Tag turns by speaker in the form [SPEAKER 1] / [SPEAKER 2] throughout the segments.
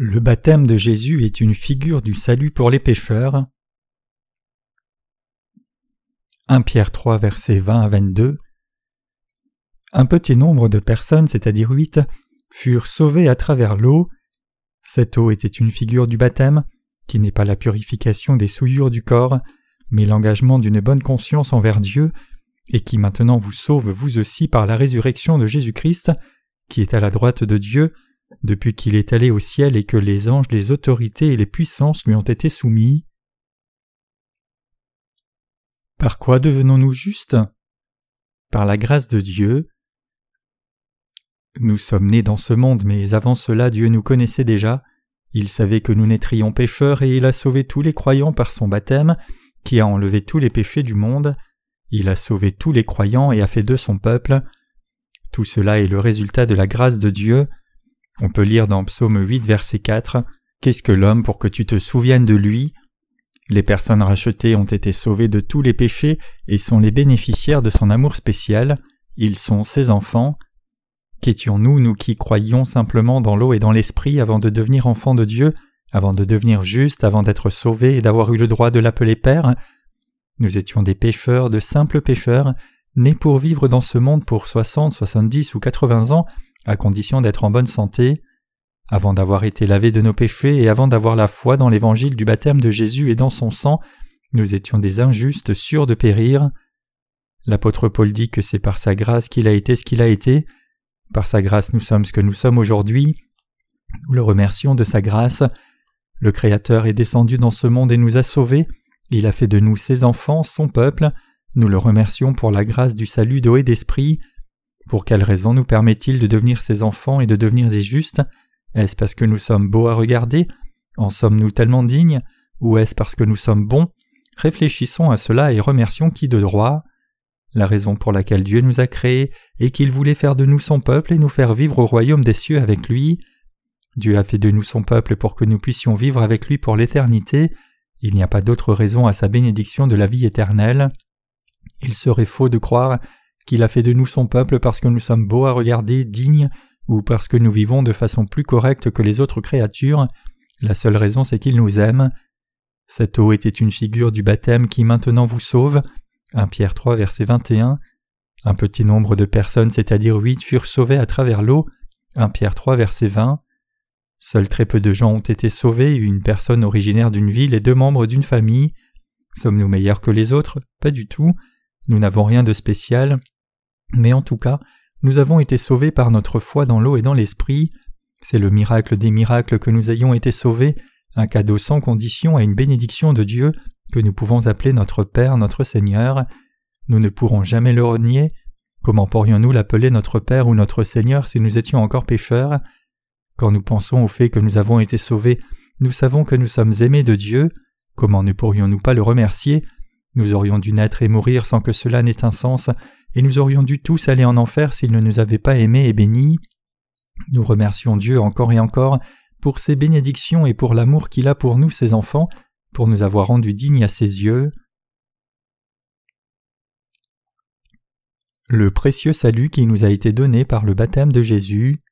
[SPEAKER 1] Le baptême de Jésus est une figure du salut pour les pécheurs. 1 Pierre 3 versets 20 à 22 Un petit nombre de personnes, c'est-à-dire huit, furent sauvées à travers l'eau. Cette eau était une figure du baptême, qui n'est pas la purification des souillures du corps, mais l'engagement d'une bonne conscience envers Dieu, et qui maintenant vous sauve vous aussi par la résurrection de Jésus-Christ, qui est à la droite de Dieu, depuis qu'il est allé au ciel et que les anges, les autorités et les puissances lui ont été soumis. Par quoi devenons-nous justes? Par la grâce de Dieu. Nous sommes nés dans ce monde, mais avant cela Dieu nous connaissait déjà. Il savait que nous naîtrions pécheurs et il a sauvé tous les croyants par son baptême, qui a enlevé tous les péchés du monde. Il a sauvé tous les croyants et a fait d'eux son peuple. Tout cela est le résultat de la grâce de Dieu. On peut lire dans Psaume 8, verset 4 Qu'est-ce que l'homme pour que tu te souviennes de lui? Les personnes rachetées ont été sauvées de tous les péchés et sont les bénéficiaires de son amour spécial. Ils sont ses enfants. Qu'étions-nous, nous qui croyions simplement dans l'eau et dans l'esprit avant de devenir enfants de Dieu, avant de devenir justes, avant d'être sauvés et d'avoir eu le droit de l'appeler Père? Nous étions des pécheurs, de simples pécheurs, nés pour vivre dans ce monde pour soixante, soixante-dix ou quatre-vingts ans, à condition d'être en bonne santé, avant d'avoir été lavés de nos péchés et avant d'avoir la foi dans l'évangile du baptême de Jésus et dans son sang, nous étions des injustes sûrs de périr. L'apôtre Paul dit que c'est par sa grâce qu'il a été ce qu'il a été, par sa grâce nous sommes ce que nous sommes aujourd'hui. Nous le remercions de sa grâce. Le Créateur est descendu dans ce monde et nous a sauvés. Il a fait de nous ses enfants, son peuple. Nous le remercions pour la grâce du salut d'eau et d'esprit. Pour quelle raison nous permet-il de devenir ses enfants et de devenir des justes? Est-ce parce que nous sommes beaux à regarder? En sommes-nous tellement dignes? Ou est-ce parce que nous sommes bons? Réfléchissons à cela et remercions qui de droit? La raison pour laquelle Dieu nous a créés est qu'il voulait faire de nous son peuple et nous faire vivre au royaume des cieux avec lui. Dieu a fait de nous son peuple pour que nous puissions vivre avec lui pour l'éternité. Il n'y a pas d'autre raison à sa bénédiction de la vie éternelle. Il serait faux de croire qu'il a fait de nous son peuple parce que nous sommes beaux à regarder, dignes, ou parce que nous vivons de façon plus correcte que les autres créatures, la seule raison c'est qu'il nous aime. Cette eau était une figure du baptême qui maintenant vous sauve. 1 Pierre 3 verset 21. Un petit nombre de personnes, c'est-à-dire huit, furent sauvées à travers l'eau. 1 Pierre 3 verset 20. Seuls très peu de gens ont été sauvés, une personne originaire d'une ville et deux membres d'une famille. Sommes-nous meilleurs que les autres? Pas du tout. Nous n'avons rien de spécial. Mais en tout cas, nous avons été sauvés par notre foi dans l'eau et dans l'esprit. C'est le miracle des miracles que nous ayons été sauvés, un cadeau sans condition et une bénédiction de Dieu que nous pouvons appeler notre Père, notre Seigneur. Nous ne pourrons jamais le renier. Comment pourrions-nous l'appeler notre Père ou notre Seigneur si nous étions encore pécheurs? Quand nous pensons au fait que nous avons été sauvés, nous savons que nous sommes aimés de Dieu. Comment ne pourrions-nous pas le remercier? Nous aurions dû naître et mourir sans que cela n'ait un sens, et nous aurions dû tous aller en enfer s'il ne nous avait pas aimés et bénis. Nous remercions Dieu encore et encore pour ses bénédictions et pour l'amour qu'il a pour nous, ses enfants, pour nous avoir rendus dignes à ses yeux. Le précieux salut qui nous a été donné par le baptême de Jésus.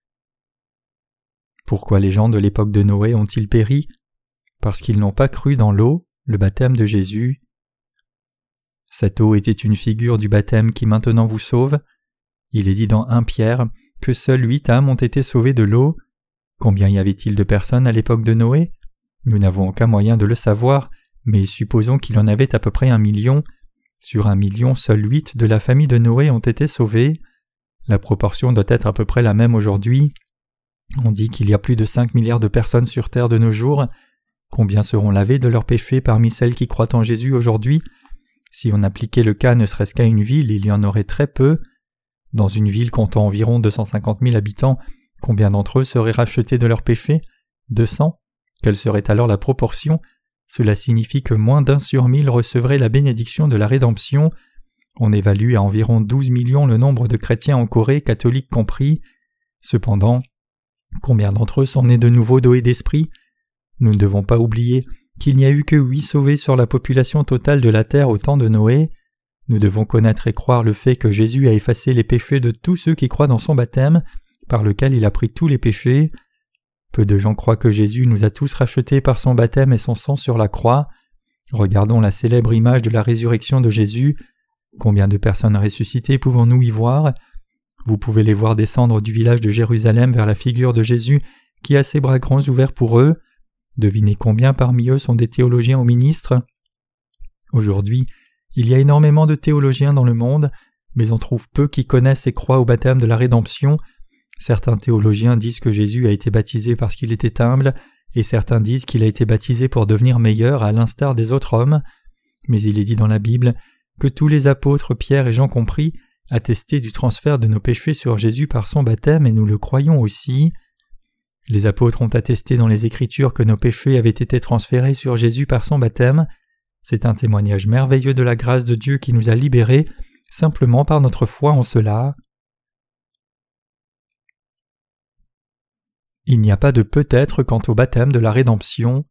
[SPEAKER 1] Pourquoi les gens de l'époque de Noé ont-ils péri? Parce qu'ils n'ont pas cru dans l'eau, le baptême de Jésus. Cette eau était une figure du baptême qui maintenant vous sauve. Il est dit dans 1 Pierre que seules huit âmes ont été sauvées de l'eau. Combien y avait-il de personnes à l'époque de Noé? Nous n'avons aucun moyen de le savoir, mais supposons qu'il en avait à peu près un million. Sur un million, seuls huit de la famille de Noé ont été sauvés. La proportion doit être à peu près la même aujourd'hui. On dit qu'il y a plus de cinq milliards de personnes sur terre de nos jours. Combien seront lavées de leurs péchés parmi celles qui croient en Jésus aujourd'hui? Si on appliquait le cas ne serait-ce qu'à une ville, il y en aurait très peu. Dans une ville comptant environ 250 000 habitants, combien d'entre eux seraient rachetés de leurs péchés? 200 Quelle serait alors la proportion? Cela signifie que moins d'un sur mille recevrait la bénédiction de la rédemption. On évalue à environ 12 millions le nombre de chrétiens en Corée, catholiques compris. Cependant, combien d'entre eux sont nés de nouveau d'eau d'esprit? Nous ne devons pas oublier qu'il n'y a eu que huit sauvés sur la population totale de la terre au temps de Noé. Nous devons connaître et croire le fait que Jésus a effacé les péchés de tous ceux qui croient dans son baptême, par lequel il a pris tous les péchés. Peu de gens croient que Jésus nous a tous rachetés par son baptême et son sang sur la croix. Regardons la célèbre image de la résurrection de Jésus. Combien de personnes ressuscitées pouvons-nous y voir? Vous pouvez les voir descendre du village de Jérusalem vers la figure de Jésus qui a ses bras grands ouverts pour eux. Devinez combien parmi eux sont des théologiens ou ministres? Aujourd'hui, il y a énormément de théologiens dans le monde, mais on trouve peu qui connaissent et croient au baptême de la rédemption. Certains théologiens disent que Jésus a été baptisé parce qu'il était humble, et certains disent qu'il a été baptisé pour devenir meilleur à l'instar des autres hommes. Mais il est dit dans la Bible que tous les apôtres, Pierre et Jean compris, attestaient du transfert de nos péchés sur Jésus par son baptême et nous le croyons aussi. Les apôtres ont attesté dans les Écritures que nos péchés avaient été transférés sur Jésus par son baptême. C'est un témoignage merveilleux de la grâce de Dieu qui nous a libérés simplement par notre foi en cela. Il n'y a pas de peut-être quant au baptême de la rédemption.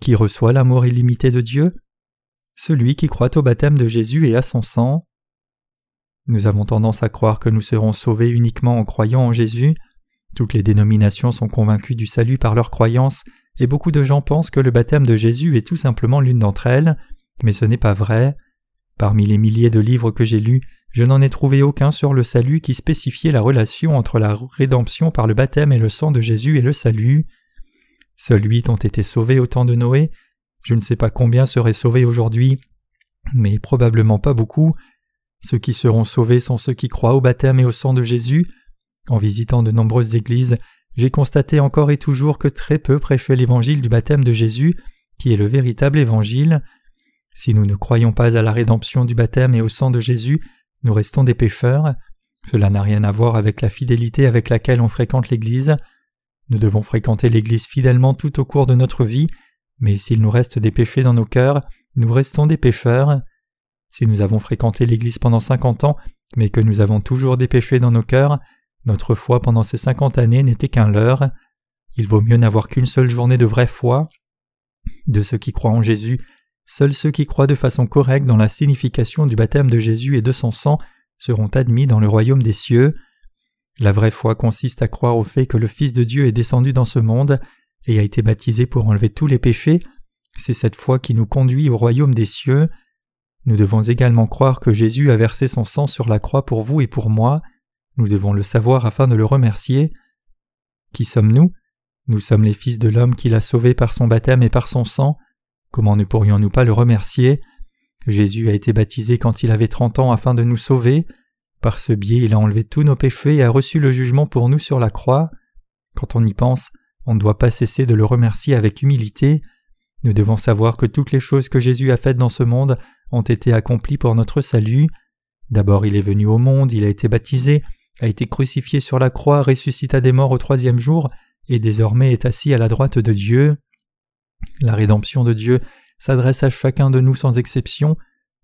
[SPEAKER 1] Qui reçoit l'amour illimité de Dieu? Celui qui croit au baptême de Jésus et à son sang. Nous avons tendance à croire que nous serons sauvés uniquement en croyant en Jésus. Toutes les dénominations sont convaincues du salut par leur croyance, et beaucoup de gens pensent que le baptême de Jésus est tout simplement l'une d'entre elles, mais ce n'est pas vrai. Parmi les milliers de livres que j'ai lus, je n'en ai trouvé aucun sur le salut qui spécifiait la relation entre la rédemption par le baptême et le sang de Jésus et le salut. Seuls huit ont été sauvés au temps de Noé. Je ne sais pas combien seraient sauvés aujourd'hui, mais probablement pas beaucoup. Ceux qui seront sauvés sont ceux qui croient au baptême et au sang de Jésus, en visitant de nombreuses églises, j'ai constaté encore et toujours que très peu prêchaient l'évangile du baptême de Jésus, qui est le véritable évangile. Si nous ne croyons pas à la rédemption du baptême et au sang de Jésus, nous restons des pécheurs. Cela n'a rien à voir avec la fidélité avec laquelle on fréquente l'Église. Nous devons fréquenter l'Église fidèlement tout au cours de notre vie, mais s'il nous reste des péchés dans nos cœurs, nous restons des pécheurs. Si nous avons fréquenté l'Église pendant cinquante ans, mais que nous avons toujours des péchés dans nos cœurs, notre foi pendant ces cinquante années n'était qu'un leurre. Il vaut mieux n'avoir qu'une seule journée de vraie foi. De ceux qui croient en Jésus, seuls ceux qui croient de façon correcte dans la signification du baptême de Jésus et de son sang seront admis dans le royaume des cieux. La vraie foi consiste à croire au fait que le Fils de Dieu est descendu dans ce monde et a été baptisé pour enlever tous les péchés. C'est cette foi qui nous conduit au royaume des cieux. Nous devons également croire que Jésus a versé son sang sur la croix pour vous et pour moi. Nous devons le savoir afin de le remercier. Qui sommes-nous? Nous sommes les fils de l'homme qui l'a sauvé par son baptême et par son sang. Comment ne pourrions-nous pas le remercier? Jésus a été baptisé quand il avait trente ans afin de nous sauver. Par ce biais, il a enlevé tous nos péchés et a reçu le jugement pour nous sur la croix. Quand on y pense, on ne doit pas cesser de le remercier avec humilité. Nous devons savoir que toutes les choses que Jésus a faites dans ce monde ont été accomplies pour notre salut. D'abord il est venu au monde, il a été baptisé, a été crucifié sur la croix, ressuscita des morts au troisième jour, et désormais est assis à la droite de Dieu. La rédemption de Dieu s'adresse à chacun de nous sans exception,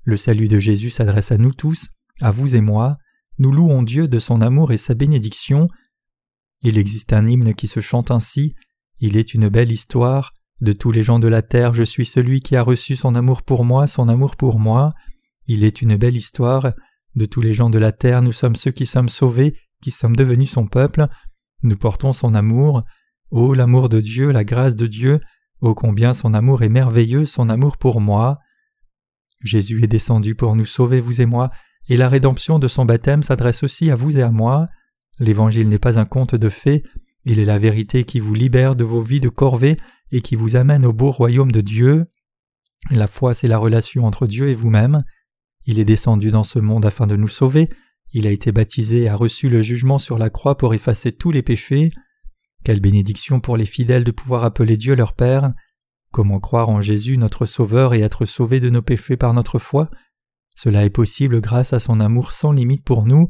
[SPEAKER 1] le salut de Jésus s'adresse à nous tous, à vous et moi, nous louons Dieu de son amour et sa bénédiction. Il existe un hymne qui se chante ainsi, Il est une belle histoire, de tous les gens de la terre je suis celui qui a reçu son amour pour moi, son amour pour moi, il est une belle histoire, de tous les gens de la terre, nous sommes ceux qui sommes sauvés, qui sommes devenus son peuple. Nous portons son amour. Ô l'amour de Dieu, la grâce de Dieu, ô combien son amour est merveilleux, son amour pour moi. Jésus est descendu pour nous sauver, vous et moi, et la rédemption de son baptême s'adresse aussi à vous et à moi. L'Évangile n'est pas un conte de fées, il est la vérité qui vous libère de vos vies de corvée et qui vous amène au beau royaume de Dieu. La foi, c'est la relation entre Dieu et vous-même. Il est descendu dans ce monde afin de nous sauver, il a été baptisé et a reçu le jugement sur la croix pour effacer tous les péchés. Quelle bénédiction pour les fidèles de pouvoir appeler Dieu leur Père. Comment croire en Jésus notre Sauveur et être sauvé de nos péchés par notre foi? Cela est possible grâce à son amour sans limite pour nous.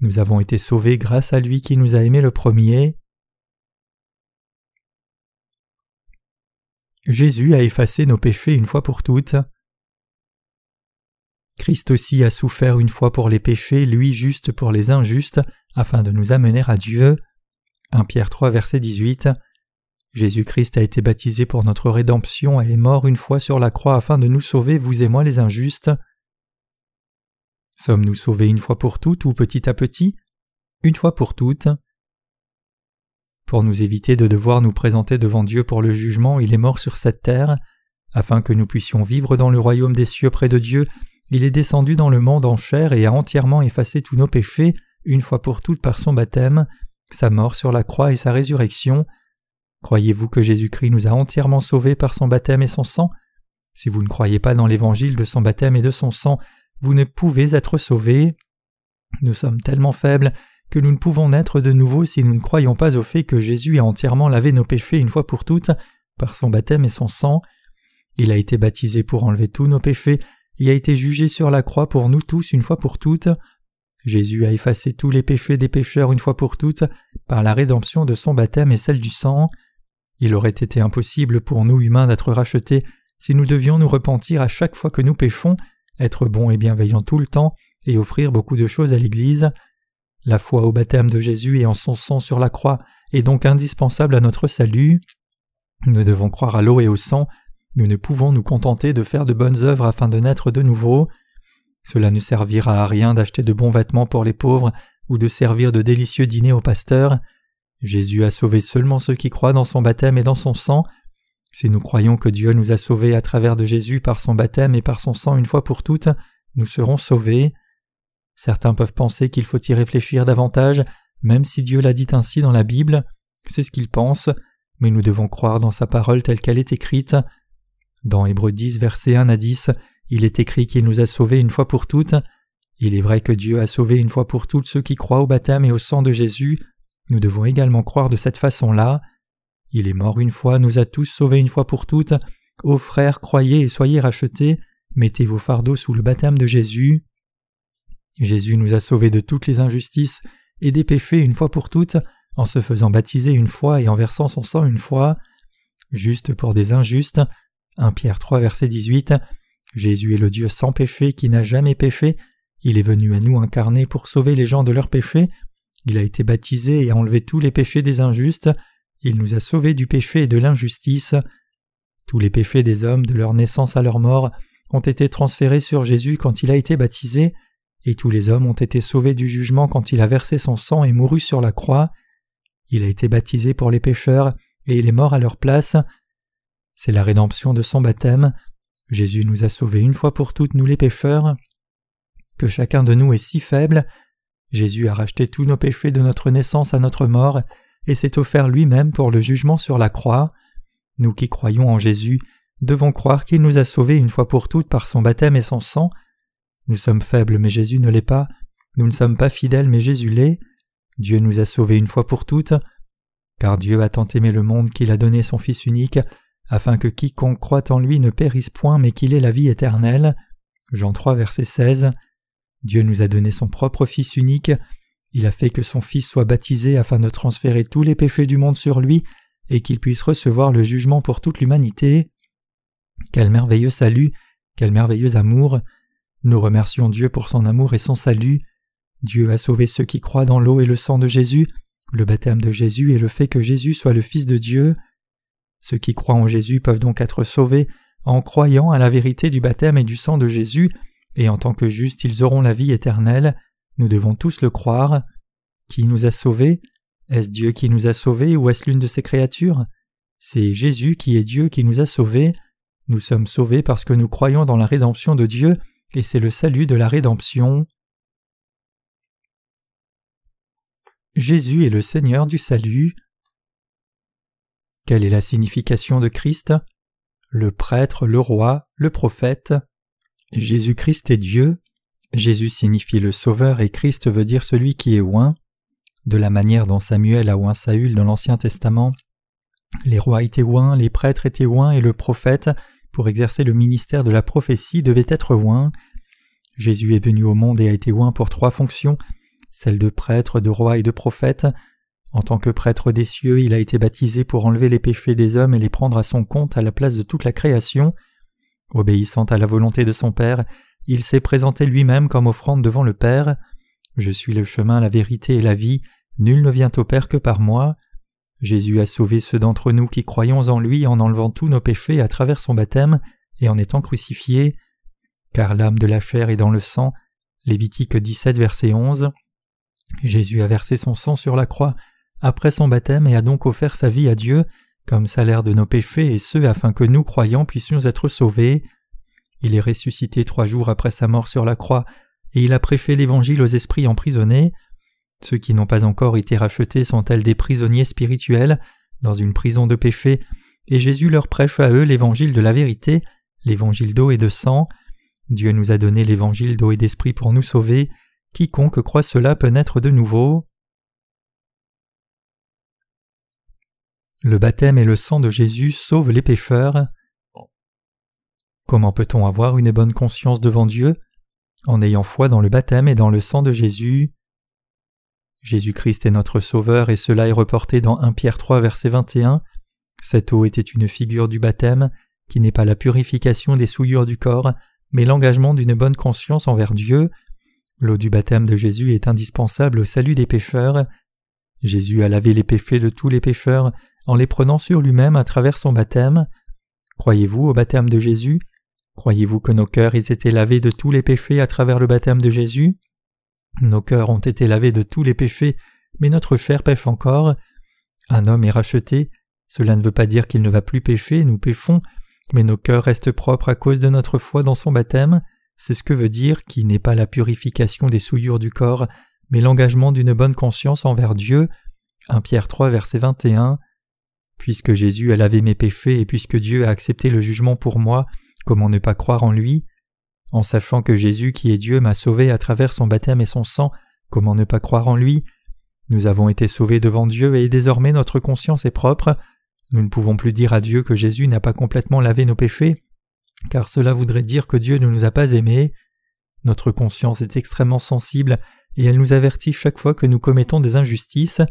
[SPEAKER 1] Nous avons été sauvés grâce à lui qui nous a aimés le premier. Jésus a effacé nos péchés une fois pour toutes. Christ aussi a souffert une fois pour les péchés, lui juste pour les injustes, afin de nous amener à Dieu. 1 Pierre 3 verset 18 Jésus-Christ a été baptisé pour notre rédemption et est mort une fois sur la croix afin de nous sauver, vous et moi les injustes. Sommes-nous sauvés une fois pour toutes ou petit à petit? Une fois pour toutes. Pour nous éviter de devoir nous présenter devant Dieu pour le jugement, il est mort sur cette terre. Afin que nous puissions vivre dans le royaume des cieux près de Dieu, il est descendu dans le monde en chair et a entièrement effacé tous nos péchés, une fois pour toutes par son baptême, sa mort sur la croix et sa résurrection. Croyez-vous que Jésus-Christ nous a entièrement sauvés par son baptême et son sang? Si vous ne croyez pas dans l'évangile de son baptême et de son sang, vous ne pouvez être sauvés. Nous sommes tellement faibles que nous ne pouvons naître de nouveau si nous ne croyons pas au fait que Jésus a entièrement lavé nos péchés une fois pour toutes par son baptême et son sang. Il a été baptisé pour enlever tous nos péchés et a été jugé sur la croix pour nous tous une fois pour toutes. Jésus a effacé tous les péchés des pécheurs une fois pour toutes par la rédemption de son baptême et celle du sang. Il aurait été impossible pour nous humains d'être rachetés si nous devions nous repentir à chaque fois que nous péchons, être bons et bienveillants tout le temps et offrir beaucoup de choses à l'Église. La foi au baptême de Jésus et en son sang sur la croix est donc indispensable à notre salut. Nous devons croire à l'eau et au sang, nous ne pouvons nous contenter de faire de bonnes œuvres afin de naître de nouveau. Cela ne servira à rien d'acheter de bons vêtements pour les pauvres ou de servir de délicieux dîners aux pasteurs. Jésus a sauvé seulement ceux qui croient dans son baptême et dans son sang. Si nous croyons que Dieu nous a sauvés à travers de Jésus par son baptême et par son sang une fois pour toutes, nous serons sauvés. Certains peuvent penser qu'il faut y réfléchir davantage, même si Dieu l'a dit ainsi dans la Bible. C'est ce qu'ils pensent, mais nous devons croire dans sa parole telle qu'elle est écrite. Dans Hébreux 10, versets 1 à 10, il est écrit qu'il nous a sauvés une fois pour toutes. Il est vrai que Dieu a sauvé une fois pour toutes ceux qui croient au baptême et au sang de Jésus. Nous devons également croire de cette façon-là. Il est mort une fois, nous a tous sauvés une fois pour toutes. Ô frères, croyez et soyez rachetés. Mettez vos fardeaux sous le baptême de Jésus. Jésus nous a sauvés de toutes les injustices et des péchés une fois pour toutes, en se faisant baptiser une fois et en versant son sang une fois. Juste pour des injustes. 1 Pierre 3 verset 18. Jésus est le Dieu sans péché qui n'a jamais péché. Il est venu à nous incarner pour sauver les gens de leurs péchés. Il a été baptisé et a enlevé tous les péchés des injustes. Il nous a sauvés du péché et de l'injustice. Tous les péchés des hommes, de leur naissance à leur mort, ont été transférés sur Jésus quand il a été baptisé, et tous les hommes ont été sauvés du jugement quand il a versé son sang et mouru sur la croix. Il a été baptisé pour les pécheurs, et il est mort à leur place. C'est la rédemption de son baptême. Jésus nous a sauvés une fois pour toutes, nous les pécheurs. Que chacun de nous est si faible. Jésus a racheté tous nos péchés de notre naissance à notre mort, et s'est offert lui-même pour le jugement sur la croix. Nous qui croyons en Jésus devons croire qu'il nous a sauvés une fois pour toutes par son baptême et son sang. Nous sommes faibles, mais Jésus ne l'est pas. Nous ne sommes pas fidèles, mais Jésus l'est. Dieu nous a sauvés une fois pour toutes. Car Dieu a tant aimé le monde qu'il a donné son Fils unique, afin que quiconque croit en lui ne périsse point, mais qu'il ait la vie éternelle. Jean 3, verset 16. Dieu nous a donné son propre Fils unique. Il a fait que son Fils soit baptisé afin de transférer tous les péchés du monde sur lui et qu'il puisse recevoir le jugement pour toute l'humanité. Quel merveilleux salut, quel merveilleux amour. Nous remercions Dieu pour son amour et son salut. Dieu a sauvé ceux qui croient dans l'eau et le sang de Jésus, le baptême de Jésus et le fait que Jésus soit le Fils de Dieu. Ceux qui croient en Jésus peuvent donc être sauvés en croyant à la vérité du baptême et du sang de Jésus, et en tant que justes ils auront la vie éternelle. Nous devons tous le croire. Qui nous a sauvés? Est-ce Dieu qui nous a sauvés ou est-ce l'une de ses créatures? C'est Jésus qui est Dieu qui nous a sauvés. Nous sommes sauvés parce que nous croyons dans la rédemption de Dieu, et c'est le salut de la rédemption. Jésus est le Seigneur du salut. Quelle est la signification de Christ? Le prêtre, le roi, le prophète. Jésus-Christ est Dieu. Jésus signifie le Sauveur et Christ veut dire celui qui est oint. De la manière dont Samuel a oint Saül dans l'Ancien Testament, les rois étaient oints, les prêtres étaient oints et le prophète, pour exercer le ministère de la prophétie, devait être oint. Jésus est venu au monde et a été oint pour trois fonctions, celles de prêtre, de roi et de prophète. En tant que prêtre des cieux, il a été baptisé pour enlever les péchés des hommes et les prendre à son compte à la place de toute la création. Obéissant à la volonté de son Père, il s'est présenté lui-même comme offrande devant le Père. Je suis le chemin, la vérité et la vie, nul ne vient au Père que par moi. Jésus a sauvé ceux d'entre nous qui croyons en lui en enlevant tous nos péchés à travers son baptême et en étant crucifié. Car l'âme de la chair est dans le sang. Lévitique 17, verset 11. Jésus a versé son sang sur la croix après son baptême et a donc offert sa vie à Dieu comme salaire de nos péchés et ce afin que nous croyants puissions être sauvés. Il est ressuscité trois jours après sa mort sur la croix et il a prêché l'Évangile aux esprits emprisonnés. Ceux qui n'ont pas encore été rachetés sont tels des prisonniers spirituels dans une prison de péché, et Jésus leur prêche à eux l'Évangile de la vérité, l'Évangile d'eau et de sang. Dieu nous a donné l'Évangile d'eau et d'esprit pour nous sauver. Quiconque croit cela peut naître de nouveau. Le baptême et le sang de Jésus sauvent les pécheurs. Comment peut-on avoir une bonne conscience devant Dieu En ayant foi dans le baptême et dans le sang de Jésus? Jésus-Christ est notre Sauveur et cela est reporté dans 1 Pierre 3 verset 21. Cette eau était une figure du baptême, qui n'est pas la purification des souillures du corps, mais l'engagement d'une bonne conscience envers Dieu. L'eau du baptême de Jésus est indispensable au salut des pécheurs. Jésus a lavé les péchés de tous les pécheurs en les prenant sur lui-même à travers son baptême. Croyez-vous au baptême de Jésus? Croyez-vous que nos cœurs aient été lavés de tous les péchés à travers le baptême de Jésus? Nos cœurs ont été lavés de tous les péchés, mais notre chair pêche encore. Un homme est racheté, cela ne veut pas dire qu'il ne va plus pécher, nous péchons, mais nos cœurs restent propres à cause de notre foi dans son baptême, c'est ce que veut dire qui n'est pas la purification des souillures du corps, mais l'engagement d'une bonne conscience envers Dieu. 1 Pierre 3 verset 21 Puisque Jésus a lavé mes péchés et puisque Dieu a accepté le jugement pour moi, comment ne pas croire en lui? En sachant que Jésus qui est Dieu m'a sauvé à travers son baptême et son sang, comment ne pas croire en lui? Nous avons été sauvés devant Dieu et désormais notre conscience est propre. Nous ne pouvons plus dire à Dieu que Jésus n'a pas complètement lavé nos péchés, car cela voudrait dire que Dieu ne nous a pas aimés. Notre conscience est extrêmement sensible et elle nous avertit chaque fois que nous commettons des injustices.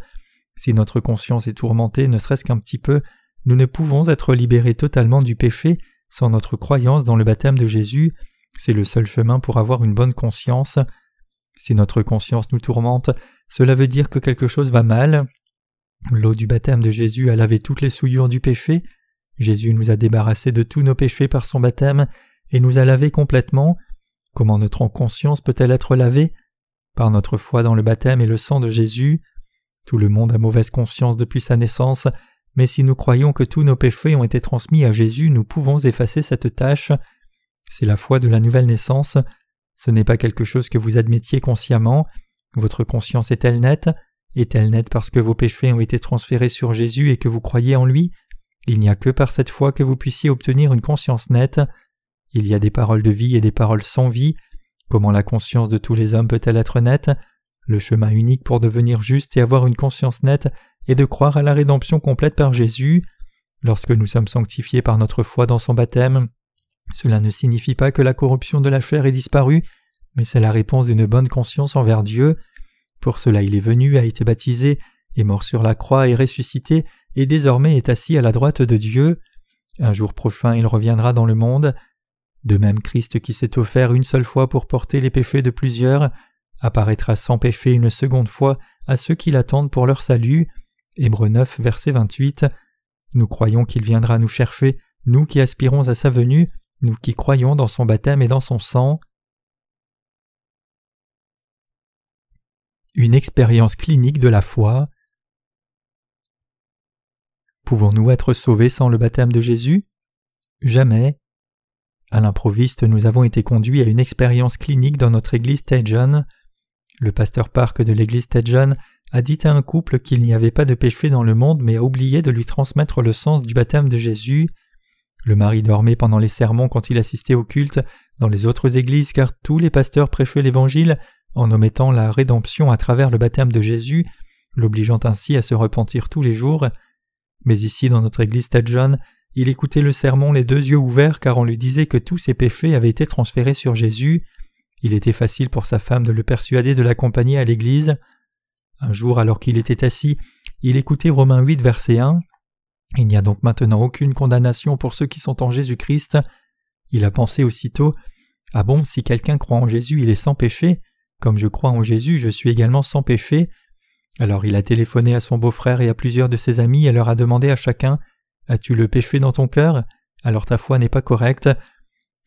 [SPEAKER 1] Si notre conscience est tourmentée ne serait-ce qu'un petit peu, nous ne pouvons être libérés totalement du péché sans notre croyance dans le baptême de Jésus. C'est le seul chemin pour avoir une bonne conscience. Si notre conscience nous tourmente, cela veut dire que quelque chose va mal. L'eau du baptême de Jésus a lavé toutes les souillures du péché. Jésus nous a débarrassés de tous nos péchés par son baptême et nous a lavés complètement. Comment notre conscience peut-elle être lavée? Par notre foi dans le baptême et le sang de Jésus. Tout le monde a mauvaise conscience depuis sa naissance, mais si nous croyons que tous nos péchés ont été transmis à Jésus, nous pouvons effacer cette tâche. C'est la foi de la nouvelle naissance. Ce n'est pas quelque chose que vous admettiez consciemment. Votre conscience est-elle nette? Est-elle nette parce que vos péchés ont été transférés sur Jésus et que vous croyez en lui? Il n'y a que par cette foi que vous puissiez obtenir une conscience nette. Il y a des paroles de vie et des paroles sans vie. Comment la conscience de tous les hommes peut-elle être nette? Le chemin unique pour devenir juste et avoir une conscience nette est de croire à la rédemption complète par Jésus. Lorsque nous sommes sanctifiés par notre foi dans son baptême, cela ne signifie pas que la corruption de la chair est disparue, mais c'est la réponse d'une bonne conscience envers Dieu. Pour cela il est venu, a été baptisé, est mort sur la croix et ressuscité, et désormais est assis à la droite de Dieu. Un jour prochain il reviendra dans le monde. De même Christ qui s'est offert une seule fois pour porter les péchés de plusieurs, apparaîtra sans péché une seconde fois à ceux qui l'attendent pour leur salut. Hébreux 9, verset 28. Nous croyons qu'il viendra nous chercher, nous qui aspirons à sa venue, nous qui croyons dans son baptême et dans son sang. Une expérience clinique de la foi. Pouvons-nous être sauvés sans le baptême de Jésus? Jamais. À l'improviste, nous avons été conduits à une expérience clinique dans notre église Tejon. Le pasteur Park de l'église Tejon a dit à un couple qu'il n'y avait pas de péché dans le monde mais a oublié de lui transmettre le sens du baptême de Jésus. Le mari dormait pendant les sermons quand il assistait au culte dans les autres églises car tous les pasteurs prêchaient l'Évangile en omettant la rédemption à travers le baptême de Jésus, l'obligeant ainsi à se repentir tous les jours. Mais ici dans notre église Tejon, il écoutait le sermon les deux yeux ouverts car on lui disait que tous ses péchés avaient été transférés sur Jésus. Il était facile pour sa femme de le persuader de l'accompagner à l'église. Un jour, alors qu'il était assis, il écoutait Romains 8, verset 1. Il n'y a donc maintenant aucune condamnation pour ceux qui sont en Jésus-Christ. Il a pensé aussitôt Ah bon, si quelqu'un croit en Jésus, il est sans péché. Comme je crois en Jésus, je suis également sans péché. Alors il a téléphoné à son beau-frère et à plusieurs de ses amis et leur a demandé à chacun As-tu le péché dans ton cœur? Alors ta foi n'est pas correcte.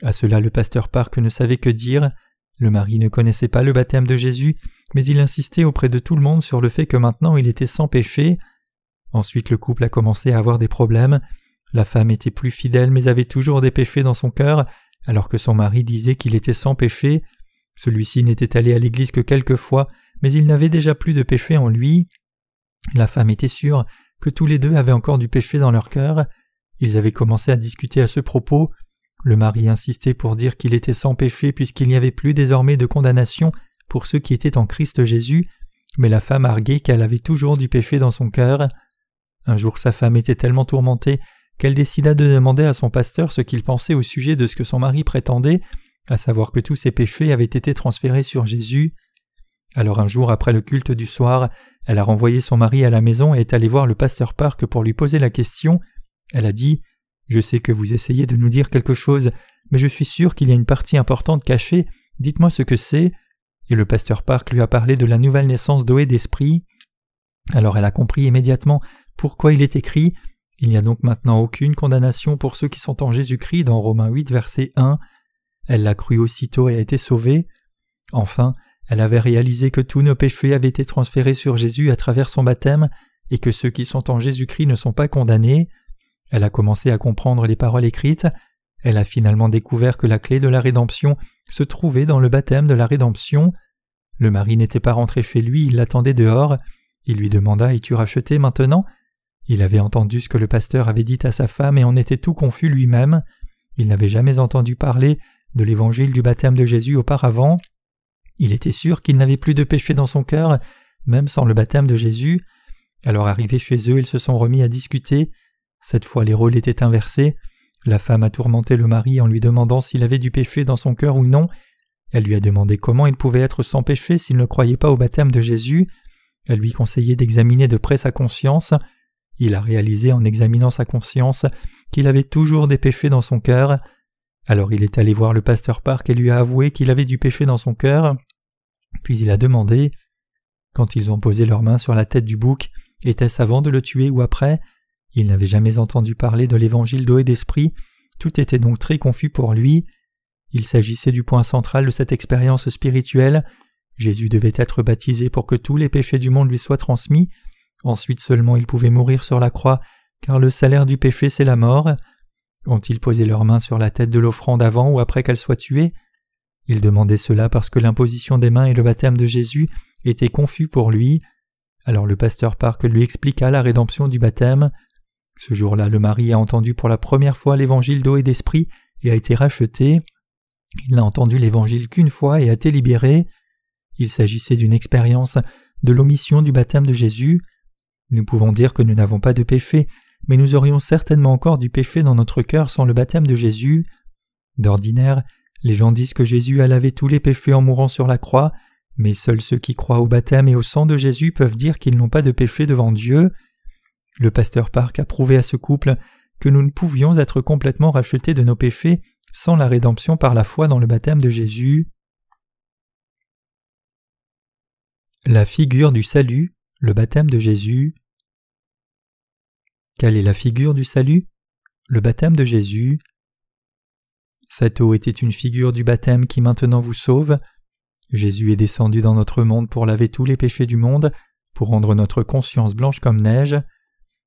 [SPEAKER 1] À cela le pasteur Park ne savait que dire. Le mari ne connaissait pas le baptême de Jésus, mais il insistait auprès de tout le monde sur le fait que maintenant il était sans péché. Ensuite le couple a commencé à avoir des problèmes. La femme était plus fidèle mais avait toujours des péchés dans son cœur, alors que son mari disait qu'il était sans péché. Celui-ci n'était allé à l'église que quelques fois, mais il n'avait déjà plus de péché en lui. La femme était sûre que tous les deux avaient encore du péché dans leur cœur. Ils avaient commencé à discuter à ce propos. Le mari insistait pour dire qu'il était sans péché puisqu'il n'y avait plus désormais de condamnation pour ceux qui étaient en Christ Jésus, mais la femme arguait qu'elle avait toujours du péché dans son cœur. Un jour sa femme était tellement tourmentée qu'elle décida de demander à son pasteur ce qu'il pensait au sujet de ce que son mari prétendait, à savoir que tous ses péchés avaient été transférés sur Jésus. Alors un jour après le culte du soir, elle a renvoyé son mari à la maison et est allée voir le pasteur Park pour lui poser la question. Elle a dit Je sais que vous essayez de nous dire quelque chose, mais je suis sûr qu'il y a une partie importante cachée, dites-moi ce que c'est. Et le pasteur Park lui a parlé de la nouvelle naissance d'eau d'esprit. Alors elle a compris immédiatement pourquoi il est écrit Il n'y a donc maintenant aucune condamnation pour ceux qui sont en Jésus-Christ dans Romains 8, verset 1. Elle l'a cru aussitôt et a été sauvée. Enfin, elle avait réalisé que tous nos péchés avaient été transférés sur Jésus à travers son baptême et que ceux qui sont en Jésus-Christ ne sont pas condamnés. Elle a commencé à comprendre les paroles écrites. Elle a finalement découvert que la clé de la rédemption se trouvait dans le baptême de la rédemption. Le mari n'était pas rentré chez lui, il l'attendait dehors. Il lui demanda Es-tu racheté maintenant? Il avait entendu ce que le pasteur avait dit à sa femme et en était tout confus lui-même. Il n'avait jamais entendu parler de l'évangile du baptême de Jésus auparavant. Il était sûr qu'il n'avait plus de péché dans son cœur, même sans le baptême de Jésus. Alors arrivés chez eux, ils se sont remis à discuter. Cette fois les rôles étaient inversés. La femme a tourmenté le mari en lui demandant s'il avait du péché dans son cœur ou non. Elle lui a demandé comment il pouvait être sans péché s'il ne croyait pas au baptême de Jésus. Elle lui conseillait d'examiner de près sa conscience. Il a réalisé en examinant sa conscience qu'il avait toujours des péchés dans son cœur. Alors il est allé voir le pasteur Park et lui a avoué qu'il avait du péché dans son cœur. Puis il a demandé Quand ils ont posé leurs mains sur la tête du bouc, était-ce avant de le tuer ou après? Il n'avait jamais entendu parler de l'évangile d'eau et d'esprit, tout était donc très confus pour lui. Il s'agissait du point central de cette expérience spirituelle. Jésus devait être baptisé pour que tous les péchés du monde lui soient transmis. Ensuite seulement il pouvait mourir sur la croix, car le salaire du péché c'est la mort. Ont-ils posé leurs mains sur la tête de l'offrande avant ou après qu'elle soit tuée? Il demandait cela parce que l'imposition des mains et le baptême de Jésus étaient confus pour lui. Alors le pasteur Park lui expliqua la rédemption du baptême. Ce jour-là, le mari a entendu pour la première fois l'évangile d'eau et d'esprit et a été racheté. Il n'a entendu l'évangile qu'une fois et a été libéré. Il s'agissait d'une expérience de l'omission du baptême de Jésus. Nous pouvons dire que nous n'avons pas de péché mais nous aurions certainement encore du péché dans notre cœur sans le baptême de Jésus. D'ordinaire, les gens disent que Jésus a lavé tous les péchés en mourant sur la croix, mais seuls ceux qui croient au baptême et au sang de Jésus peuvent dire qu'ils n'ont pas de péché devant Dieu. Le pasteur Park a prouvé à ce couple que nous ne pouvions être complètement rachetés de nos péchés sans la rédemption par la foi dans le baptême de Jésus. La figure du salut, le baptême de Jésus. Quelle est la figure du salut? Le baptême de Jésus. Cette eau était une figure du baptême qui maintenant vous sauve. Jésus est descendu dans notre monde pour laver tous les péchés du monde, pour rendre notre conscience blanche comme neige.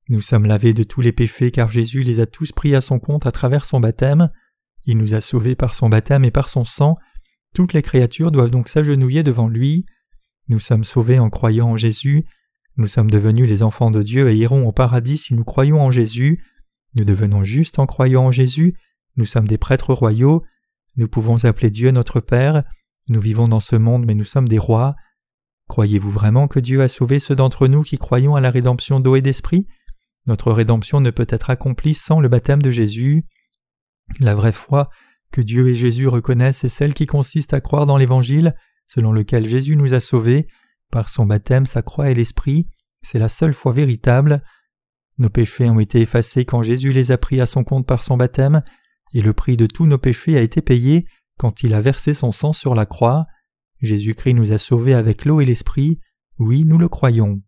[SPEAKER 1] Nous sommes lavés de tous les péchés car Jésus les a tous pris à son compte à travers son baptême. Il nous a sauvés par son baptême et par son sang. Toutes les créatures doivent donc s'agenouiller devant lui. Nous sommes sauvés en croyant en Jésus. Nous sommes devenus les enfants de Dieu et irons au paradis si nous croyons en Jésus. Nous devenons justes en croyant en Jésus. Nous sommes des prêtres royaux. Nous pouvons appeler Dieu notre Père. Nous vivons dans ce monde mais nous sommes des rois. Croyez-vous vraiment que Dieu a sauvé ceux d'entre nous qui croyons à la rédemption d'eau et d'esprit? Notre rédemption ne peut être accomplie sans le baptême de Jésus. La vraie foi que Dieu et Jésus reconnaissent est celle qui consiste à croire dans l'Évangile, selon lequel Jésus nous a sauvés, par son baptême, sa croix et l'Esprit, c'est la seule foi véritable. Nos péchés ont été effacés quand Jésus les a pris à son compte par son baptême, et le prix de tous nos péchés a été payé quand il a versé son sang sur la croix. Jésus-Christ nous a sauvés avec l'eau et l'Esprit. Oui, nous le croyons.